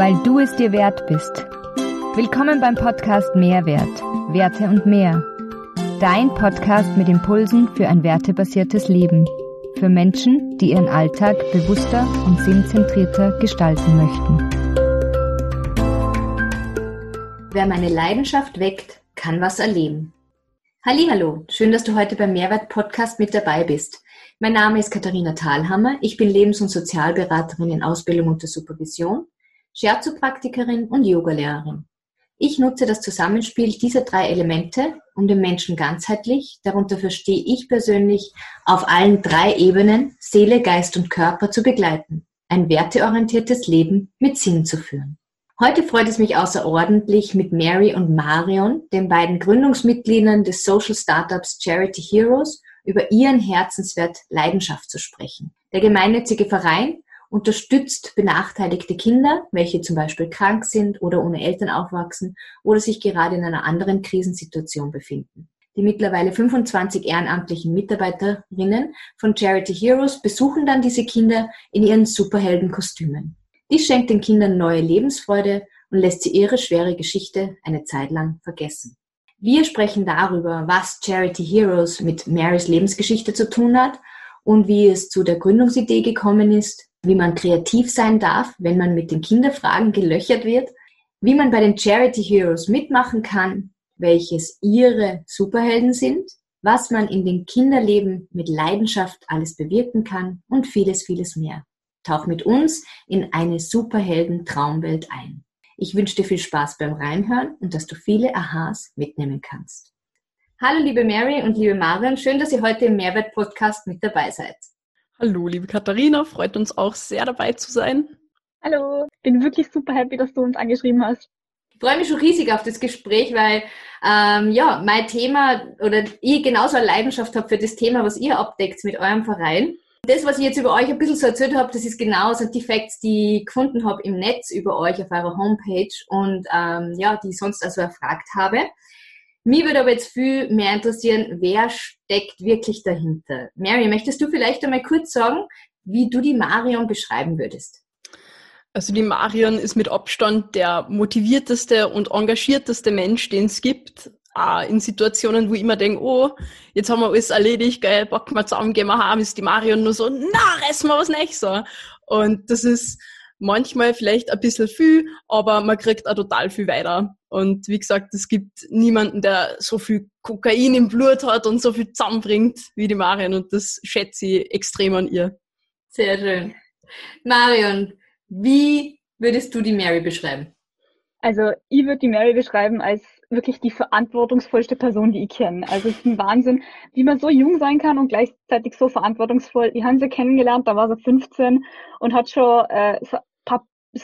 weil du es dir wert bist. Willkommen beim Podcast Mehrwert, Werte und mehr. Dein Podcast mit Impulsen für ein wertebasiertes Leben. Für Menschen, die ihren Alltag bewusster und sinnzentrierter gestalten möchten. Wer meine Leidenschaft weckt, kann was erleben. Hallo, schön, dass du heute beim Mehrwert Podcast mit dabei bist. Mein Name ist Katharina Thalhammer. Ich bin Lebens- und Sozialberaterin in Ausbildung unter Supervision, Scherzo-Praktikerin und Yogalehrerin. Ich nutze das Zusammenspiel dieser drei Elemente, um den Menschen ganzheitlich, darunter verstehe ich persönlich, auf allen drei Ebenen, Seele, Geist und Körper zu begleiten, ein werteorientiertes Leben mit Sinn zu führen. Heute freut es mich außerordentlich, mit Mary und Marion, den beiden Gründungsmitgliedern des Social Startups Charity Heroes, über ihren Herzenswert Leidenschaft zu sprechen. Der gemeinnützige Verein unterstützt benachteiligte Kinder, welche zum Beispiel krank sind oder ohne Eltern aufwachsen oder sich gerade in einer anderen Krisensituation befinden. Die mittlerweile 25 ehrenamtlichen Mitarbeiterinnen von Charity Heroes besuchen dann diese Kinder in ihren Superheldenkostümen. Dies schenkt den Kindern neue Lebensfreude und lässt sie ihre schwere Geschichte eine Zeit lang vergessen. Wir sprechen darüber, was Charity Heroes mit Marys Lebensgeschichte zu tun hat und wie es zu der Gründungsidee gekommen ist, wie man kreativ sein darf, wenn man mit den Kinderfragen gelöchert wird, wie man bei den Charity Heroes mitmachen kann, welches ihre Superhelden sind, was man in den Kinderleben mit Leidenschaft alles bewirken kann und vieles, vieles mehr. Tauch mit uns in eine Superhelden-Traumwelt ein. Ich wünsche dir viel Spaß beim Reinhören und dass du viele Aha's mitnehmen kannst. Hallo liebe Mary und liebe Marion, schön, dass ihr heute im Mehrwert-Podcast mit dabei seid. Hallo liebe Katharina, freut uns auch sehr dabei zu sein. Hallo, bin wirklich super happy, dass du uns angeschrieben hast. Ich freue mich schon riesig auf das Gespräch, weil ähm, ja mein Thema oder ich genauso eine Leidenschaft habe für das Thema, was ihr abdeckt mit eurem Verein. Das, was ich jetzt über euch ein bisschen so erzählt habe, das ist genau so die Facts, die ich gefunden habe im Netz über euch auf eurer Homepage und ähm, ja, die ich sonst also erfragt habe. Mir würde aber jetzt viel mehr interessieren, wer steckt wirklich dahinter? Mary, möchtest du vielleicht einmal kurz sagen, wie du die Marion beschreiben würdest? Also die Marion ist mit Abstand der motivierteste und engagierteste Mensch, den es gibt auch in Situationen, wo ich immer denke, oh, jetzt haben wir alles erledigt, geil, packen wir zusammen, gehen wir heim, ist die Marion nur so, na, reißen wir was Nächstes Und das ist manchmal vielleicht ein bisschen viel, aber man kriegt auch total viel weiter. Und wie gesagt, es gibt niemanden, der so viel Kokain im Blut hat und so viel zusammenbringt wie die Marion und das schätze ich extrem an ihr. Sehr schön. Marion, wie würdest du die Mary beschreiben? Also ich würde die Mary beschreiben als wirklich die verantwortungsvollste Person, die ich kenne. Also es ist ein Wahnsinn, wie man so jung sein kann und gleichzeitig so verantwortungsvoll. Ich habe sie kennengelernt, da war sie 15 und hat schon äh, so,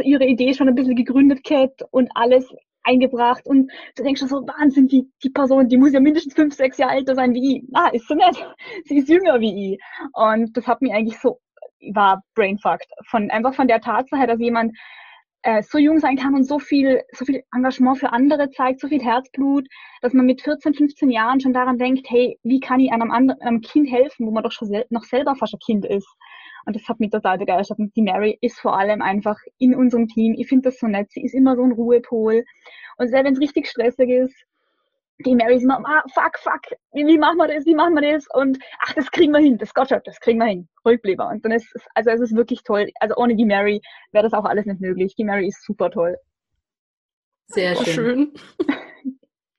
ihre Idee schon ein bisschen gegründet gehabt und alles eingebracht und du denkst schon so, Wahnsinn, die, die Person, die muss ja mindestens fünf, sechs Jahre älter sein wie ich. Ah, ist sie nicht. Sie ist jünger wie ich. Und das hat mich eigentlich so, war brainfucked. Von, einfach von der Tatsache, dass jemand äh, so jung sein kann und so viel, so viel Engagement für andere zeigt, so viel Herzblut, dass man mit 14, 15 Jahren schon daran denkt, hey, wie kann ich einem anderen, einem Kind helfen, wo man doch schon sel noch selber fast ein Kind ist. Und das hat mich total begeistert. Und die Mary ist vor allem einfach in unserem Team. Ich finde das so nett. Sie ist immer so ein Ruhepol. Und selbst wenn es richtig stressig ist, die Mary ist immer, ah, fuck, fuck, wie, machen wir das, wie machen wir das? Und ach, das kriegen wir hin, das Gott schon, das kriegen wir hin. Ruhig bleiben. Und dann ist es, also es ist wirklich toll. Also ohne die Mary wäre das auch alles nicht möglich. Die Mary ist super toll. Sehr schön. schön.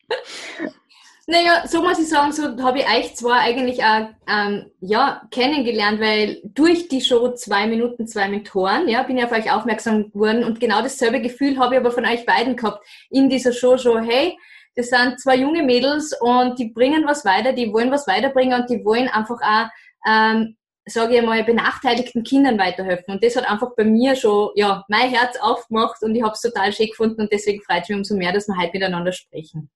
naja, so muss ich sagen, so habe ich euch zwar eigentlich auch ähm, ja, kennengelernt, weil durch die Show zwei Minuten, zwei Mentoren, ja, bin ich auf euch aufmerksam geworden und genau dasselbe Gefühl habe ich aber von euch beiden gehabt in dieser Show schon, hey, das sind zwei junge Mädels und die bringen was weiter, die wollen was weiterbringen und die wollen einfach auch, ähm, sage ich mal, benachteiligten Kindern weiterhelfen. Und das hat einfach bei mir schon, ja, mein Herz aufgemacht und ich habe es total schön gefunden und deswegen freut es mich umso mehr, dass wir heute miteinander sprechen.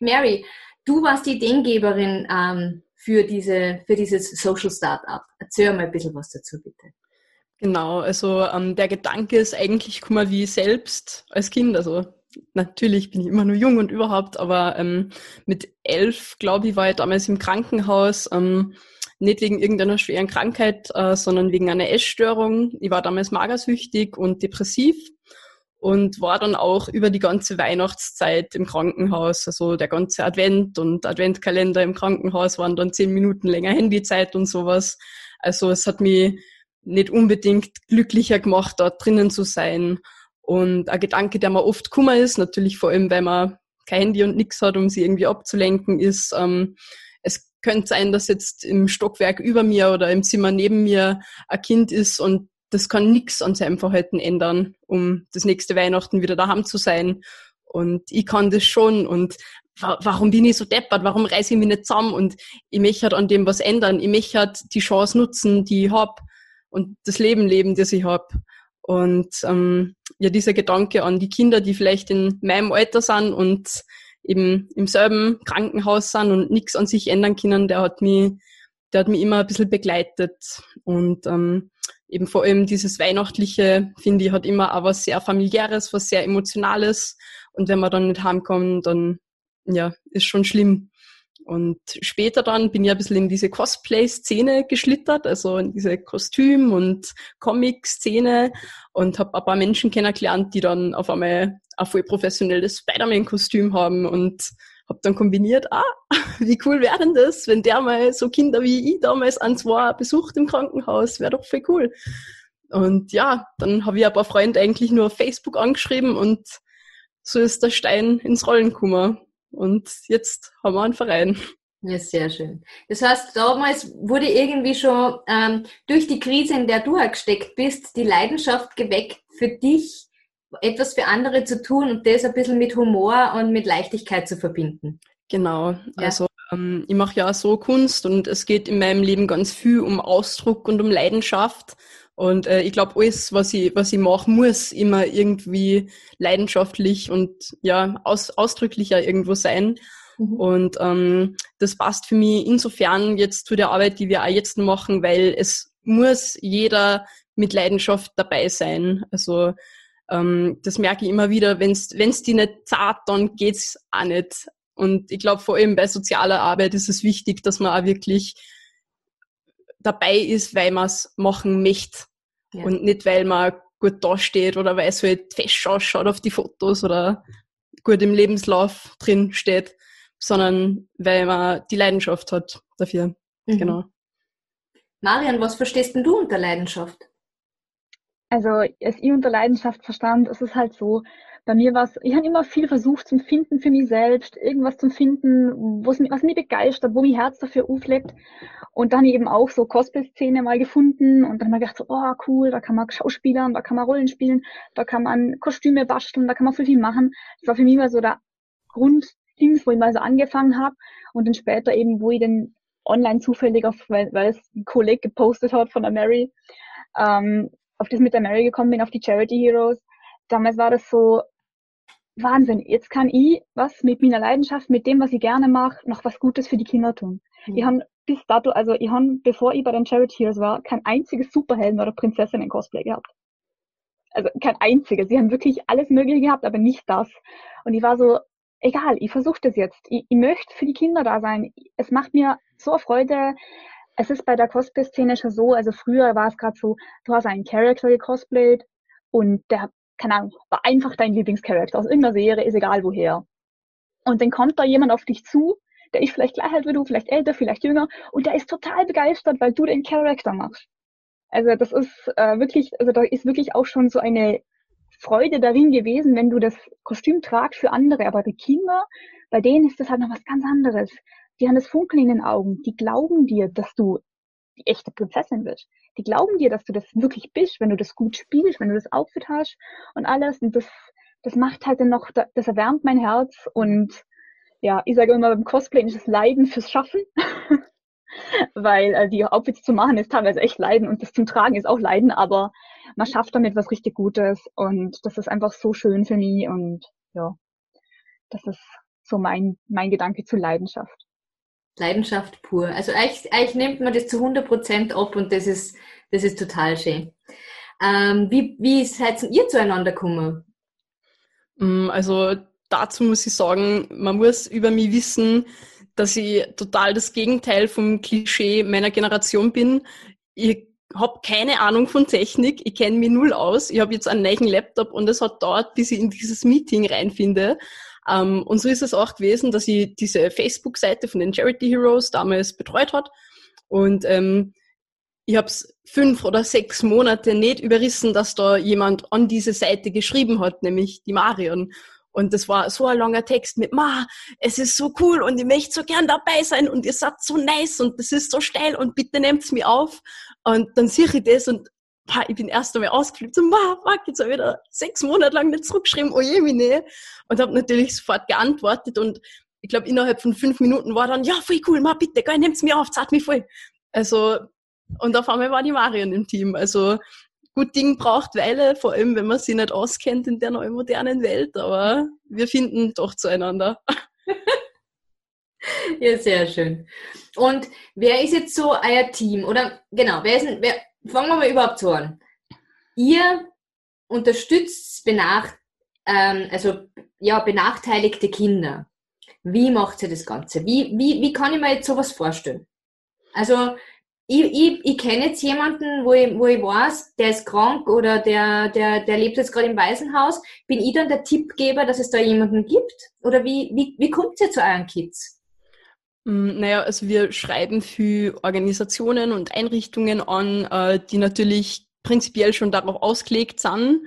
Mary, du warst die Ideengeberin ähm, für, diese, für dieses Social Startup. Erzähl mal ein bisschen was dazu, bitte. Genau, also ähm, der Gedanke ist eigentlich, guck mal, wie selbst als Kind, also natürlich bin ich immer nur jung und überhaupt, aber ähm, mit elf, glaube ich, war ich damals im Krankenhaus, ähm, nicht wegen irgendeiner schweren Krankheit, äh, sondern wegen einer Essstörung. Ich war damals magersüchtig und depressiv und war dann auch über die ganze Weihnachtszeit im Krankenhaus. Also der ganze Advent und Adventkalender im Krankenhaus waren dann zehn Minuten länger Handyzeit und sowas. Also es hat mich nicht unbedingt glücklicher gemacht, dort drinnen zu sein. Und ein Gedanke, der mir oft kummer ist, natürlich vor allem, weil man kein Handy und nichts hat, um sie irgendwie abzulenken, ist, ähm, es könnte sein, dass jetzt im Stockwerk über mir oder im Zimmer neben mir ein Kind ist und das kann nichts an seinem Verhalten ändern, um das nächste Weihnachten wieder daheim zu sein. Und ich kann das schon und warum bin ich so deppert, warum reiße ich mich nicht zusammen und ich möchte halt an dem was ändern, ich möchte halt die Chance nutzen, die ich habe und das Leben leben, das ich habe. Und ähm, ja, dieser Gedanke an die Kinder, die vielleicht in meinem Alter sind und eben im selben Krankenhaus sind und nichts an sich ändern können, der hat mich, der hat mich immer ein bisschen begleitet. Und ähm, eben vor allem dieses Weihnachtliche, finde ich, hat immer auch was sehr familiäres, was sehr emotionales. Und wenn man dann nicht heimkommt, dann ja, ist schon schlimm. Und später dann bin ich ein bisschen in diese Cosplay-Szene geschlittert, also in diese Kostüm- und Comic-Szene und habe ein paar Menschen kennengelernt, die dann auf einmal ein voll professionelles Spider-Man-Kostüm haben und habe dann kombiniert, ah, wie cool wäre denn das, wenn der mal so Kinder wie ich damals an zwei besucht im Krankenhaus, wäre doch voll cool. Und ja, dann habe ich ein paar Freunde eigentlich nur auf Facebook angeschrieben und so ist der Stein ins Rollen gekommen. Und jetzt haben wir einen Verein. Ja, sehr schön. Das heißt, damals wurde irgendwie schon ähm, durch die Krise, in der du gesteckt bist, die Leidenschaft geweckt für dich, etwas für andere zu tun und das ein bisschen mit Humor und mit Leichtigkeit zu verbinden. Genau. Ja. Also ähm, ich mache ja so Kunst und es geht in meinem Leben ganz viel um Ausdruck und um Leidenschaft. Und äh, ich glaube, alles, was ich, was ich mache, muss immer irgendwie leidenschaftlich und ja, aus, ausdrücklicher irgendwo sein. Mhm. Und ähm, das passt für mich insofern jetzt zu der Arbeit, die wir auch jetzt machen, weil es muss jeder mit Leidenschaft dabei sein. Also ähm, das merke ich immer wieder, wenn es die nicht zart, dann geht's auch nicht. Und ich glaube, vor allem bei sozialer Arbeit ist es wichtig, dass man auch wirklich dabei ist, weil man es machen möchte. Ja. Und nicht, weil man gut dasteht oder weil es halt fest ausschaut auf die Fotos oder gut im Lebenslauf drin steht, sondern weil man die Leidenschaft hat dafür. Mhm. Genau. Marian, was verstehst denn du unter Leidenschaft? Also, als ich unter Leidenschaft verstand, ist es halt so, bei mir war es, ich habe immer viel versucht zum Finden für mich selbst, irgendwas zum Finden, was mich, begeistert, wo mein Herz dafür auflebt. Und dann eben auch so Cosplay-Szene mal gefunden und dann ich gedacht, so, oh cool, da kann man Schauspielern, da kann man Rollen spielen, da kann man Kostüme basteln, da kann man so viel machen. Das war für mich mal so der Grunddings, wo ich mal so angefangen habe und dann später eben, wo ich dann online zufällig auf, weil, weil es ein Kollege gepostet hat von der Mary, ähm, auf das mit der Mary gekommen bin, auf die Charity Heroes. Damals war das so, Wahnsinn, jetzt kann ich was mit meiner Leidenschaft, mit dem, was ich gerne mache, noch was Gutes für die Kinder tun. Mhm. Ich habe bis dato, also ich habe, bevor ich bei den Charity Heroes war, kein einziges Superhelden oder Prinzessin in Cosplay gehabt. Also kein einziges. Sie haben wirklich alles Mögliche gehabt, aber nicht das. Und ich war so, egal, ich versuche das jetzt. Ich, ich möchte für die Kinder da sein. Es macht mir so Freude. Es ist bei der Cosplay-Szene schon so, also früher war es gerade so, du hast einen Charakter gecosplayt und der keine Ahnung, war einfach dein Lieblingscharakter aus irgendeiner Serie, ist egal woher. Und dann kommt da jemand auf dich zu, der ist vielleicht gleich alt wie du, vielleicht älter, vielleicht jünger, und der ist total begeistert, weil du den Charakter machst. Also das ist äh, wirklich, also da ist wirklich auch schon so eine Freude darin gewesen, wenn du das Kostüm tragst für andere, aber die Kinder, bei denen ist das halt noch was ganz anderes. Die haben das Funkeln in den Augen, die glauben dir, dass du die echte Prinzessin bist. Die glauben dir, dass du das wirklich bist, wenn du das gut spielst, wenn du das Outfit hast und alles. Und das, das macht halt dann noch, das erwärmt mein Herz. Und ja, ich sage immer, beim Cosplay ist es Leiden fürs Schaffen. Weil äh, die Outfits zu machen ist teilweise echt Leiden und das zum Tragen ist auch Leiden, aber man schafft damit was richtig Gutes und das ist einfach so schön für mich und ja, das ist so mein, mein Gedanke zu Leidenschaft. Leidenschaft pur. Also eigentlich, eigentlich nimmt man das zu 100% ab und das ist, das ist total schön. Ähm, wie, wie seid ihr zueinander gekommen? Mm, also dazu muss ich sagen, man muss über mich wissen, dass ich total das Gegenteil vom Klischee meiner Generation bin. Ich habe keine Ahnung von Technik, ich kenne mich null aus. Ich habe jetzt einen neuen Laptop und es hat dauert, bis ich in dieses Meeting reinfinde. Ähm, und so ist es auch gewesen, dass ich diese Facebook-Seite von den Charity Heroes damals betreut hat. Und ähm, ich habe es fünf oder sechs Monate nicht überrissen, dass da jemand an diese Seite geschrieben hat, nämlich die Marion. Und das war so ein langer Text mit, Ma, es ist so cool und ich möchte so gern dabei sein und ihr seid so nice und das ist so steil und bitte nehmt's mir auf. Und dann sehe ich das und ich bin erst einmal ausgeflippt so, Ma, fuck, jetzt habe ich wieder sechs Monate lang nicht zurückgeschrieben, oh je, meine. Und habe natürlich sofort geantwortet und ich glaube, innerhalb von fünf Minuten war dann, ja, voll cool, Ma, bitte, geil, nehmt's mir auf, zahlt mich voll. Also, und auf einmal war die Marion im Team. Also, gut Ding braucht Weile, vor allem wenn man sich nicht auskennt in der neuen modernen Welt, aber wir finden doch zueinander. ja, sehr schön. Und wer ist jetzt so euer Team? Oder genau, wer ist wer, fangen wir mal überhaupt so an. Ihr unterstützt benach, ähm, also, ja, benachteiligte Kinder. Wie macht ihr das Ganze? Wie, wie, wie kann ich mir jetzt sowas vorstellen? Also, ich, ich, ich kenne jetzt jemanden, wo ich, wo ich weiß, der ist krank oder der, der, der lebt jetzt gerade im Waisenhaus. Bin ich dann der Tippgeber, dass es da jemanden gibt? Oder wie, wie, wie kommt ihr zu euren Kids? Mm, naja, also wir schreiben für Organisationen und Einrichtungen an, äh, die natürlich prinzipiell schon darauf ausgelegt sind.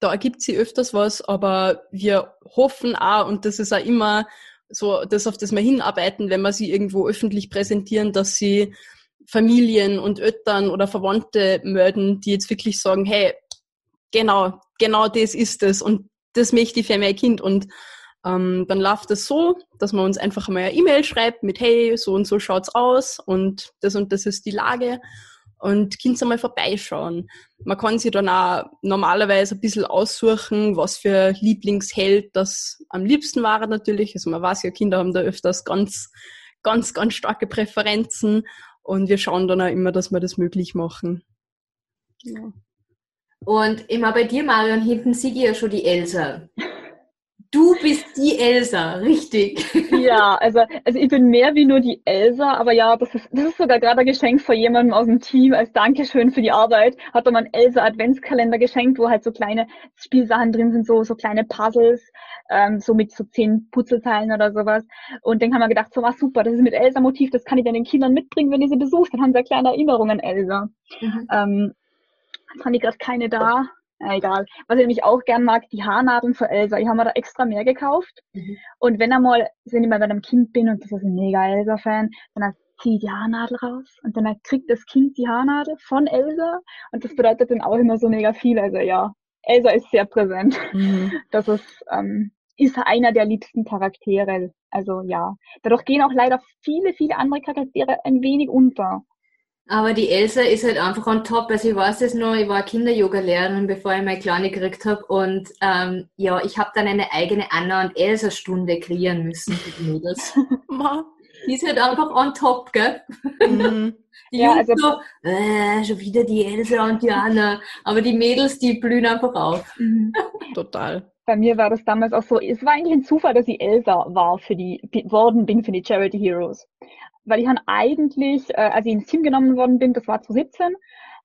Da ergibt sie öfters was, aber wir hoffen auch, und das ist auch immer so, das auf das wir hinarbeiten, wenn wir sie irgendwo öffentlich präsentieren, dass sie Familien und Eltern oder Verwandte melden, die jetzt wirklich sagen, hey, genau, genau das ist es und das möchte ich für mein Kind. Und ähm, dann läuft es das so, dass man uns einfach mal eine E-Mail schreibt mit, hey, so und so schaut's aus und das und das ist die Lage und Kind einmal vorbeischauen. Man kann sich dann auch normalerweise ein bisschen aussuchen, was für Lieblingsheld das am liebsten war natürlich. Also man weiß ja, Kinder haben da öfters ganz, ganz, ganz starke Präferenzen und wir schauen dann auch immer, dass wir das möglich machen. Genau. Und immer bei dir, Marion, hinten sehe ich ja schon die Elsa. Du bist die Elsa, richtig. Ja, also, also ich bin mehr wie nur die Elsa, aber ja, das ist, das ist sogar gerade ein Geschenk von jemandem aus dem Team als Dankeschön für die Arbeit. Hat er mal einen Elsa Adventskalender geschenkt, wo halt so kleine Spielsachen drin sind, so, so kleine Puzzles, ähm, so mit so zehn Putzelteilen oder sowas. Und dann haben wir gedacht, so was super, das ist mit Elsa-Motiv, das kann ich dann den Kindern mitbringen, wenn ich sie besuche. Dann haben sie eine kleine Erinnerung an Elsa. Mhm. Ähm, jetzt haben die gerade keine da. Ja, egal. Was ich nämlich auch gern mag, die Haarnadeln für Elsa. Ich habe mir da extra mehr gekauft. Mhm. Und wenn einmal, wenn ich mal bei einem Kind bin und das ist ein mega Elsa-Fan, dann ziehe ich die Haarnadel raus und dann kriegt das Kind die Haarnadel von Elsa. Und das bedeutet dann auch immer so mega viel. Also ja, Elsa ist sehr präsent. Mhm. Das ist, ähm, ist einer der liebsten Charaktere. Also ja. Dadurch gehen auch leider viele, viele andere Charaktere ein wenig unter. Aber die Elsa ist halt einfach on top. Also ich weiß es noch, ich war Kinder-Yoga-Lehrerin, bevor ich meine Kleine gekriegt habe. Und ähm, ja, ich habe dann eine eigene Anna- und Elsa-Stunde kreieren müssen für die Mädels. die ist halt einfach on top, gell? Mhm. Die ja, Jungs also, so, äh, schon wieder die Elsa und die Anna. Aber die Mädels, die blühen einfach auf. Mhm. Total. Bei mir war das damals auch so, es war eigentlich ein Zufall, dass ich Elsa war für die, worden bin für die Charity Heroes weil ich habe eigentlich, äh, als ich ins Team genommen worden bin, das war 2017,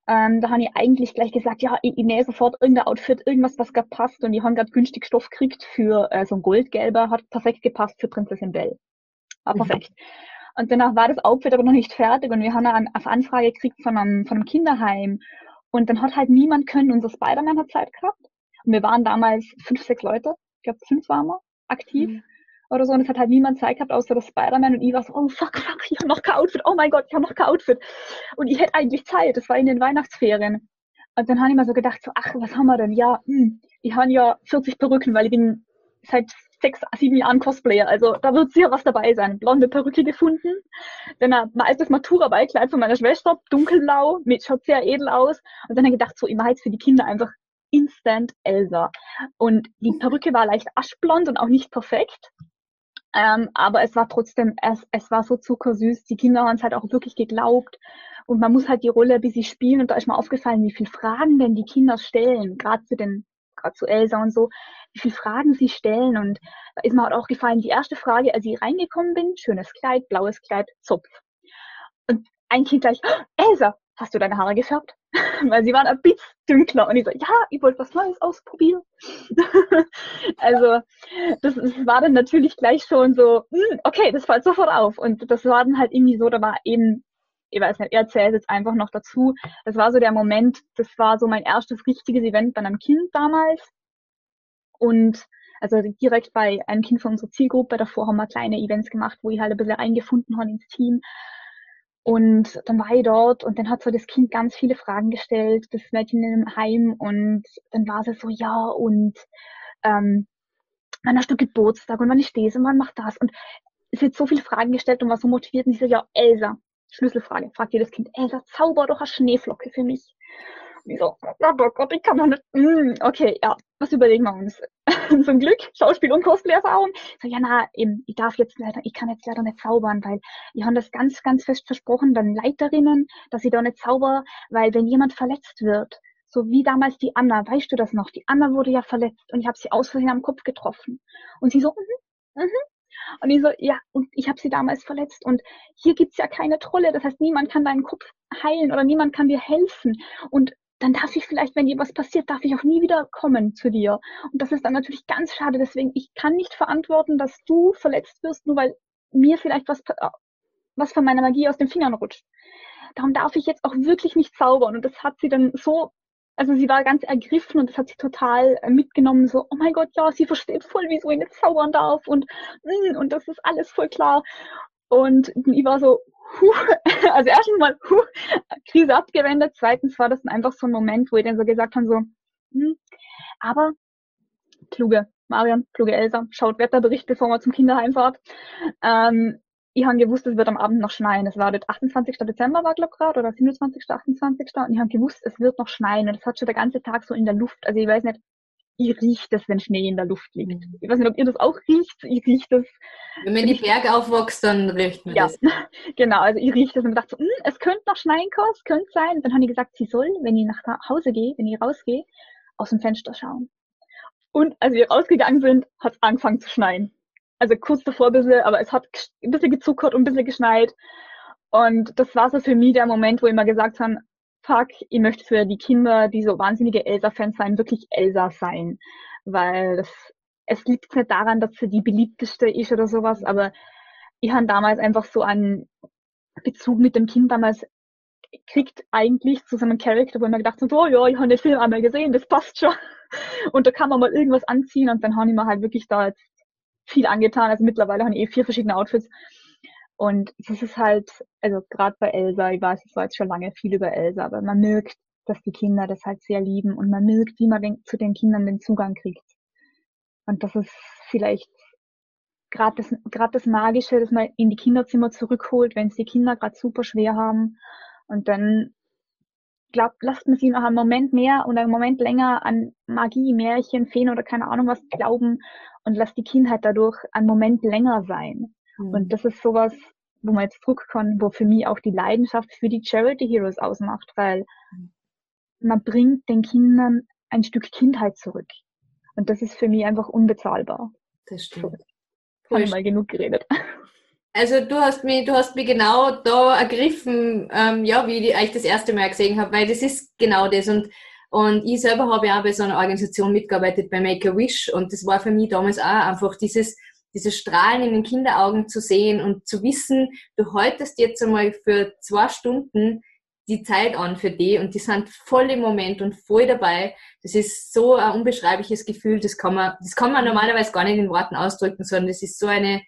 ähm, da habe ich eigentlich gleich gesagt, ja, ich, ich nähe sofort irgendein Outfit, irgendwas, was gerade passt. Und ich habe gerade günstig Stoff gekriegt für äh, so ein Goldgelber, hat perfekt gepasst für Prinzessin Belle. War mhm. perfekt. Mhm. Und danach war das Outfit aber noch nicht fertig und wir haben eine Anfrage gekriegt von einem, von einem Kinderheim. Und dann hat halt niemand können, unser Spider-Man hat Zeit gehabt. Und wir waren damals fünf, sechs Leute, ich glaube fünf waren wir aktiv. Mhm oder so. Und es hat halt niemand Zeit gehabt, außer das Spider-Man. Und ich war so, oh fuck, fuck, ich habe noch kein Outfit. Oh mein Gott, ich habe noch kein Outfit. Und ich hätte eigentlich Zeit. Das war in den Weihnachtsferien. Und dann habe ich mir so gedacht, so, ach, was haben wir denn? Ja, hm, ich habe ja 40 Perücken, weil ich bin seit sechs, sieben Jahren Cosplayer. Also da wird sicher was dabei sein. Blonde Perücke gefunden. Dann ein altes Matura-Beikleid von meiner Schwester, dunkelblau, mit, schaut sehr edel aus. Und dann habe ich gedacht, so, ich mache jetzt für die Kinder einfach Instant Elsa. Und die Perücke war leicht aschblond und auch nicht perfekt. Ähm, aber es war trotzdem, es, es war so zuckersüß. Die Kinder haben es halt auch wirklich geglaubt. Und man muss halt die Rolle ein bisschen spielen. Und da ist mir aufgefallen, wie viele Fragen denn die Kinder stellen, gerade zu den, gerade zu Elsa und so, wie viele Fragen sie stellen. Und da ist mir halt auch gefallen, die erste Frage, als ich reingekommen bin, schönes Kleid, blaues Kleid, Zopf. Und ein Kind gleich, oh, Elsa, hast du deine Haare gefärbt? weil sie waren ein bisschen. Und ich so, ja, ich wollte was Neues ausprobieren. also das, das, war dann natürlich gleich schon so, hm, okay, das fällt sofort auf. Und das war dann halt irgendwie so, da war eben, ich weiß nicht, er erzählt jetzt einfach noch dazu. Das war so der Moment, das war so mein erstes richtiges Event bei einem Kind damals. Und also direkt bei einem Kind von unserer Zielgruppe. Davor haben wir kleine Events gemacht, wo ich halt ein bisschen eingefunden habe ins Team. Und dann war ich dort und dann hat so das Kind ganz viele Fragen gestellt, das Mädchen in dem Heim. Und dann war sie so, ja und ähm, wann hast du Geburtstag und wann ist das und wann macht das? Und es wird so viele Fragen gestellt und war so motiviert und ich so, ja Elsa, Schlüsselfrage, fragt jedes Kind, Elsa, zauber doch eine Schneeflocke für mich. Oh Gott, ich kann doch nicht. Mm, okay, ja, was überlegen wir uns? Zum Glück, Schauspiel und Cosplay-Erfahrung. So, ja, na, eben, ich darf jetzt leider, ich kann jetzt leider nicht zaubern, weil ich habe das ganz, ganz fest versprochen, dann Leiterinnen, dass ich da nicht zauber, weil wenn jemand verletzt wird, so wie damals die Anna, weißt du das noch? Die Anna wurde ja verletzt und ich habe sie aus Versehen am Kopf getroffen. Und sie so, mhm, mhm. Und ich so, ja, und ich habe sie damals verletzt und hier gibt's ja keine Trolle, das heißt, niemand kann deinen Kopf heilen oder niemand kann dir helfen. Und dann darf ich vielleicht, wenn dir was passiert, darf ich auch nie wieder kommen zu dir. Und das ist dann natürlich ganz schade. Deswegen, ich kann nicht verantworten, dass du verletzt wirst, nur weil mir vielleicht was, was von meiner Magie aus den Fingern rutscht. Darum darf ich jetzt auch wirklich nicht zaubern. Und das hat sie dann so, also sie war ganz ergriffen und das hat sie total äh, mitgenommen. So, oh mein Gott, ja, sie versteht voll, wieso ich nicht zaubern darf. Und, mm, und das ist alles voll klar. Und ich war so, huh, also erstens mal, huh, Krise abgewendet. Zweitens war das dann einfach so ein Moment, wo ich dann so gesagt habe, so, hm, aber kluge Marion, kluge Elsa, schaut Wetterbericht, bevor man zum Kinderheim fahrt. Ähm, ich habe gewusst, es wird am Abend noch schneien. Es war der 28. Dezember, war glaube gerade, oder 27., 28. Und ich habe gewusst, es wird noch schneien. Und es hat schon der ganze Tag so in der Luft. Also ich weiß nicht, ich rieche es, wenn Schnee in der Luft liegt. Ich weiß nicht, ob ihr das auch riecht. Ich rieche das. Wenn man die Berge aufwächst, dann riecht man ja, das. genau. Also ich rieche das und dachte so, hm, es könnte noch schneien, es könnte sein. Dann haben die gesagt, sie soll, wenn ich nach Hause gehe, wenn ich rausgehe, aus dem Fenster schauen. Und als wir rausgegangen sind, hat es angefangen zu schneien. Also kurz davor ein bisschen, aber es hat ein bisschen gezuckert und ein bisschen geschneit. Und das war so für mich der Moment, wo ich immer gesagt habe, fuck, ich möchte für die Kinder, die so wahnsinnige Elsa-Fans sein, wirklich Elsa sein. Weil das, es liegt nicht daran, dass sie die beliebteste ist oder sowas, aber ich habe damals einfach so einen Bezug mit dem Kind damals kriegt eigentlich zu seinem Charakter, wo ich mir gedacht habe, oh ja, ich habe den Film einmal gesehen, das passt schon. Und da kann man mal irgendwas anziehen und dann habe ich mir halt wirklich da jetzt viel angetan. Also mittlerweile habe ich eh vier verschiedene Outfits und das ist halt, also gerade bei Elsa, ich weiß, war jetzt schon lange viel über Elsa, aber man merkt, dass die Kinder das halt sehr lieben und man merkt, wie man den, zu den Kindern den Zugang kriegt. Und das ist vielleicht gerade das, grad das Magische, dass man in die Kinderzimmer zurückholt, wenn es die Kinder gerade super schwer haben. Und dann glaubt, lasst man sie noch einen Moment mehr und einen Moment länger an Magie, Märchen, Feen oder keine Ahnung was glauben und lasst die Kindheit dadurch einen Moment länger sein. Mhm. Und das ist sowas, wo man jetzt zurückkommt, wo für mich auch die Leidenschaft für die Charity Heroes ausmacht, weil mhm. man bringt den Kindern ein Stück Kindheit zurück. Und das ist für mich einfach unbezahlbar. Das stimmt. So, habe ich mal genug geredet. Also du hast mich, du hast mich genau da ergriffen, ähm, ja, wie ich euch das erste Mal gesehen habe, weil das ist genau das. Und, und ich selber habe ja auch bei so einer Organisation mitgearbeitet, bei Make a Wish. Und das war für mich damals auch einfach dieses, dieses Strahlen in den Kinderaugen zu sehen und zu wissen, du haltest jetzt einmal für zwei Stunden die Zeit an für die und die sind voll im Moment und voll dabei. Das ist so ein unbeschreibliches Gefühl, das kann man, das kann man normalerweise gar nicht in Worten ausdrücken, sondern das ist so eine,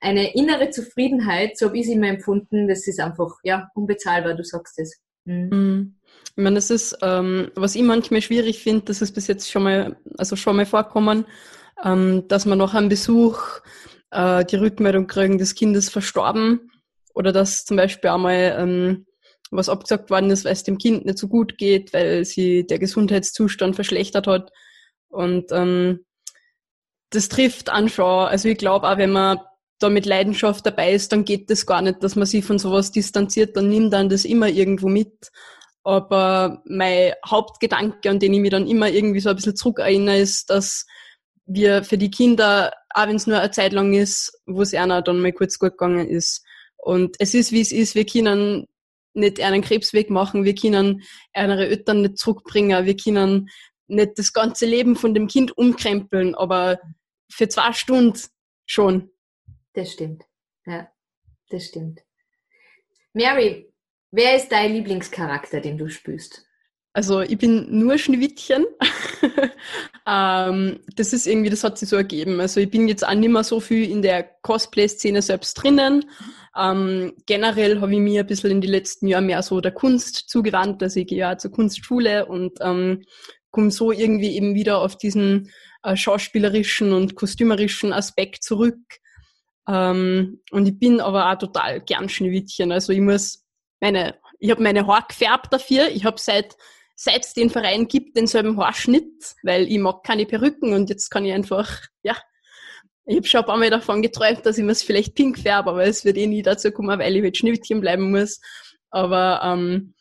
eine innere Zufriedenheit, so habe ich immer empfunden, das ist einfach, ja, unbezahlbar, du sagst es. Mhm. mhm. Ich meine, das ist, ähm, was ich manchmal schwierig finde, das ist bis jetzt schon mal, also schon mal vorkommen, ähm, dass man nach einem Besuch äh, die Rückmeldung kriegen, des Kindes verstorben oder dass zum Beispiel einmal ähm, was abgesagt worden ist, weil es dem Kind nicht so gut geht, weil sie der Gesundheitszustand verschlechtert hat. Und ähm, das trifft an schon. Also ich glaube auch, wenn man da mit Leidenschaft dabei ist, dann geht das gar nicht, dass man sich von sowas distanziert, dann nimmt dann das immer irgendwo mit. Aber mein Hauptgedanke, an den ich mich dann immer irgendwie so ein bisschen zurückerinnere, ist, dass wir für die Kinder, auch wenn es nur eine Zeit lang ist, wo es einer dann mal kurz gut gegangen ist. Und es ist, wie es ist. Wir können nicht einen Krebsweg machen, wir können ihre Eltern nicht zurückbringen, wir können nicht das ganze Leben von dem Kind umkrempeln, aber für zwei Stunden schon. Das stimmt. Ja, das stimmt. Mary, wer ist dein Lieblingscharakter, den du spürst? Also ich bin nur Schneewittchen. ähm, das ist irgendwie, das hat sich so ergeben. Also ich bin jetzt auch nicht mehr so viel in der Cosplay-Szene selbst drinnen. Ähm, generell habe ich mir ein bisschen in den letzten Jahren mehr so der Kunst zugewandt. Also ich gehe ja zur Kunstschule und ähm, komme so irgendwie eben wieder auf diesen äh, schauspielerischen und kostümerischen Aspekt zurück. Ähm, und ich bin aber auch total gern Schneewittchen. Also ich muss meine, ich habe meine Haare gefärbt dafür. Ich habe seit es den Verein gibt, denselben Haarschnitt, weil ich mag keine Perücken und jetzt kann ich einfach, ja, ich habe schon ein paar Mal davon geträumt, dass ich mir es vielleicht pink färbe, aber es wird eh nie dazu kommen, weil ich mit Schneewittchen bleiben muss. Aber ähm,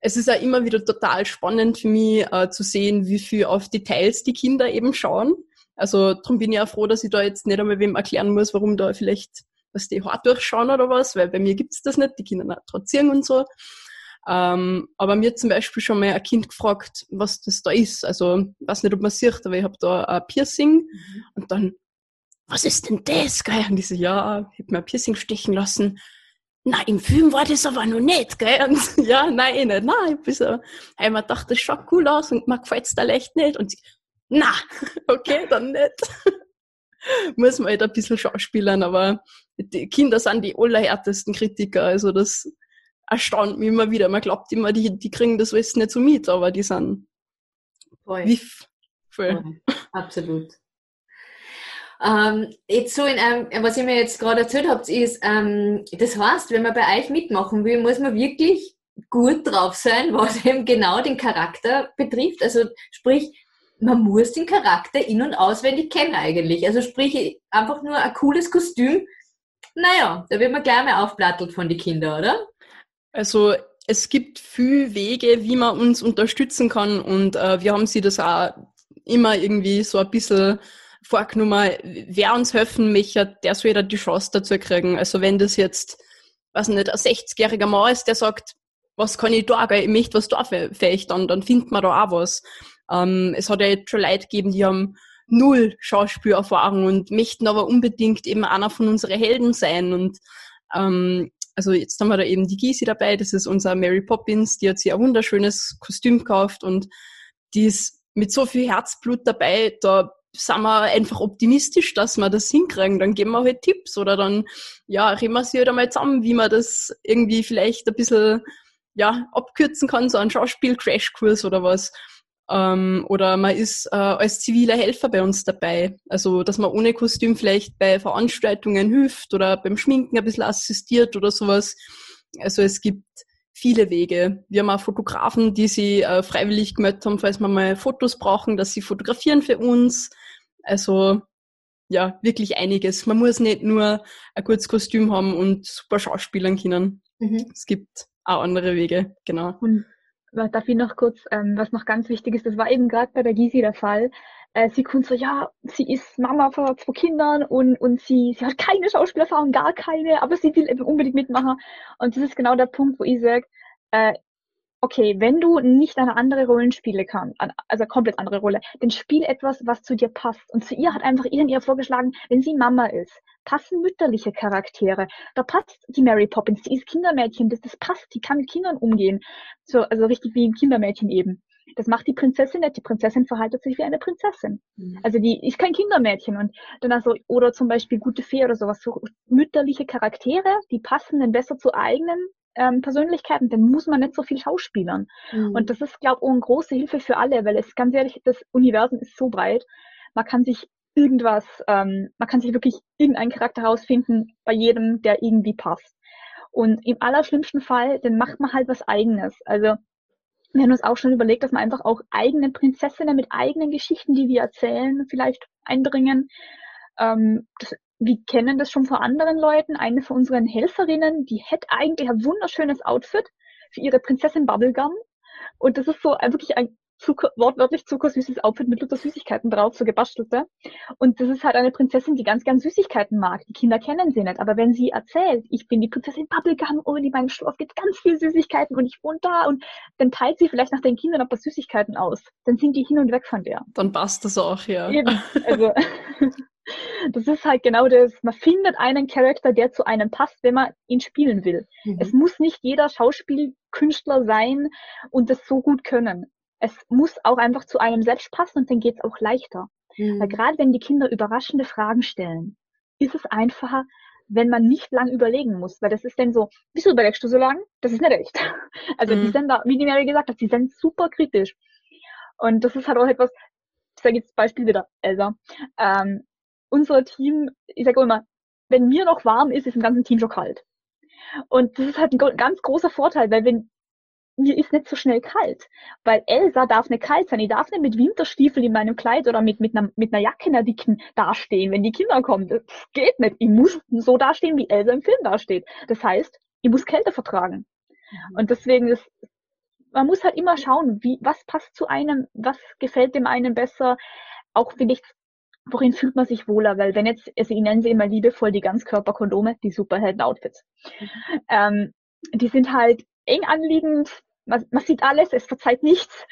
es ist auch immer wieder total spannend für mich äh, zu sehen, wie viel auf Details die Kinder eben schauen. Also darum bin ich auch froh, dass ich da jetzt nicht einmal wem erklären muss, warum da vielleicht was die Haare durchschauen oder was, weil bei mir gibt's das nicht, die Kinder trotzieren und so. Ähm, aber mir zum Beispiel schon mal ein Kind gefragt, was das da ist. Also, ich weiß nicht, ob man sieht, aber ich habe da ein Piercing mhm. und dann, was ist denn das? Gell? Und ich so, ja, ich habe mir ein Piercing stechen lassen. Na, im Film war das aber noch nicht, gell? Und ja, nein, eh nicht. Nein, ich bin so, hey, man dachte, das schaut cool aus und mir gefällt's da leicht nicht. Und sie, na, okay, dann nicht. Muss man halt ein bisschen schauspielern, aber die Kinder sind die allerhärtesten Kritiker. Also das erstaunt mich immer wieder. Man glaubt immer, die, die kriegen das alles nicht so mit, aber die sind Voll. Wiff. Voll. Voll. Absolut. Ähm, jetzt so in einem, was ihr mir jetzt gerade erzählt habt, ist, ähm, das heißt, wenn man bei euch mitmachen will, muss man wirklich gut drauf sein, was eben genau den Charakter betrifft. Also sprich, man muss den Charakter in- und auswendig kennen eigentlich. Also sprich, einfach nur ein cooles Kostüm. Naja, da wird man gleich mal aufplattelt von den Kindern, oder? Also es gibt viele Wege, wie man uns unterstützen kann und äh, wir haben sie das auch immer irgendwie so ein bisschen vorgenommen, wer uns helfen möchte, der soll jeder die Chance dazu kriegen. Also wenn das jetzt, was nicht, ein 60-jähriger Mann ist, der sagt, was kann ich da, ich möchte was da vielleicht, dann, dann findet man da auch was. Ähm, es hat ja jetzt schon Leute gegeben, die haben null Schauspielerfahrung und möchten aber unbedingt eben einer von unseren Helden sein und ähm, also jetzt haben wir da eben die Gysi dabei, das ist unser Mary Poppins, die hat sich ein wunderschönes Kostüm gekauft und die ist mit so viel Herzblut dabei, da sind wir einfach optimistisch, dass wir das hinkriegen. Dann geben wir halt Tipps oder dann, ja, reden wir sie halt einmal zusammen, wie man das irgendwie vielleicht ein bisschen, ja, abkürzen kann, so ein Schauspiel-Crashkurs oder was. Ähm, oder man ist äh, als ziviler Helfer bei uns dabei. Also, dass man ohne Kostüm vielleicht bei Veranstaltungen hilft oder beim Schminken ein bisschen assistiert oder sowas. Also es gibt viele Wege. Wir haben auch Fotografen, die sie äh, freiwillig gemeldet haben, falls wir mal Fotos brauchen, dass sie fotografieren für uns. Also ja, wirklich einiges. Man muss nicht nur ein gutes Kostüm haben und super Schauspielern können. Mhm. Es gibt auch andere Wege, genau. Und darf ich noch kurz, ähm, was noch ganz wichtig ist, das war eben gerade bei der Gysi der Fall. Äh, sie kommt so, ja, sie ist Mama von zwei Kindern und, und sie, sie hat keine Schauspielerfahrung, gar keine, aber sie will eben unbedingt mitmachen. Und das ist genau der Punkt, wo ich sage, äh, okay, wenn du nicht eine andere Rollenspiele kannst, also komplett andere Rolle, dann spiel etwas, was zu dir passt. Und zu ihr hat einfach ihren ihr vorgeschlagen, wenn sie Mama ist, passen mütterliche Charaktere. Da passt die Mary Poppins, die ist Kindermädchen, das, das passt, die kann mit Kindern umgehen. So, also richtig wie ein Kindermädchen eben. Das macht die Prinzessin nicht. Die Prinzessin verhaltet sich wie eine Prinzessin. Mhm. Also die ist kein Kindermädchen. Und dann also, oder zum Beispiel gute Fee oder sowas, so mütterliche Charaktere, die passen dann besser zu eigenen ähm, Persönlichkeiten, dann muss man nicht so viel schauspielern. Mhm. Und das ist, glaube ich, auch eine große Hilfe für alle, weil es ganz ehrlich, das Universum ist so breit, man kann sich irgendwas, ähm, man kann sich wirklich irgendeinen Charakter herausfinden bei jedem, der irgendwie passt. Und im allerschlimmsten Fall, dann macht man halt was eigenes. Also wir haben uns auch schon überlegt, dass man einfach auch eigene Prinzessinnen mit eigenen Geschichten, die wir erzählen, vielleicht einbringen. Ähm, das, wir kennen das schon von anderen Leuten. Eine von unseren Helferinnen, die hätte eigentlich ein wunderschönes Outfit für ihre Prinzessin Bubblegum. Und das ist so wirklich ein Zucker, wortwörtlich zuckersüßes Outfit mit Luther Süßigkeiten drauf, so gebastelte. Und das ist halt eine Prinzessin, die ganz gern Süßigkeiten mag. Die Kinder kennen sie nicht. Aber wenn sie erzählt, ich bin die Prinzessin Bubblegum und in meinem Schloss gibt ganz viele Süßigkeiten und ich wohne da und dann teilt sie vielleicht nach den Kindern ein paar Süßigkeiten aus. Dann sind die hin und weg von der. Dann passt das auch, ja. Eben. Also, das ist halt genau das. Man findet einen Charakter, der zu einem passt, wenn man ihn spielen will. Mhm. Es muss nicht jeder Schauspielkünstler sein und das so gut können. Es muss auch einfach zu einem selbst passen und dann geht's auch leichter. Mhm. Weil gerade wenn die Kinder überraschende Fragen stellen, ist es einfacher, wenn man nicht lang überlegen muss, weil das ist dann so, wieso überlegst du so lang? Das ist nicht echt. Also mhm. die sind da, wie die Mary gesagt hat, die sind super kritisch. Und das ist halt auch etwas, ich sage jetzt Beispiel wieder, Elsa. Ähm, unser Team, ich sage immer, wenn mir noch warm ist, ist im ganzen Team schon kalt. Und das ist halt ein ganz großer Vorteil, weil wenn mir ist nicht so schnell kalt, weil Elsa darf nicht kalt sein. Ich darf nicht mit Winterstiefeln in meinem Kleid oder mit, mit, einer, mit einer Jacke in der Dicken dastehen, wenn die Kinder kommen. Das geht nicht. Ich muss so dastehen, wie Elsa im Film dasteht. Das heißt, ich muss Kälte vertragen. Mhm. Und deswegen ist, man muss halt immer schauen, wie, was passt zu einem, was gefällt dem einen besser. Auch vielleicht worin fühlt man sich wohler? Weil wenn jetzt, also ich nenne sie immer liebevoll die Ganzkörperkondome, die Superhelden-Outfits. Mhm. Ähm, die sind halt eng anliegend, man, man sieht alles, es verzeiht nichts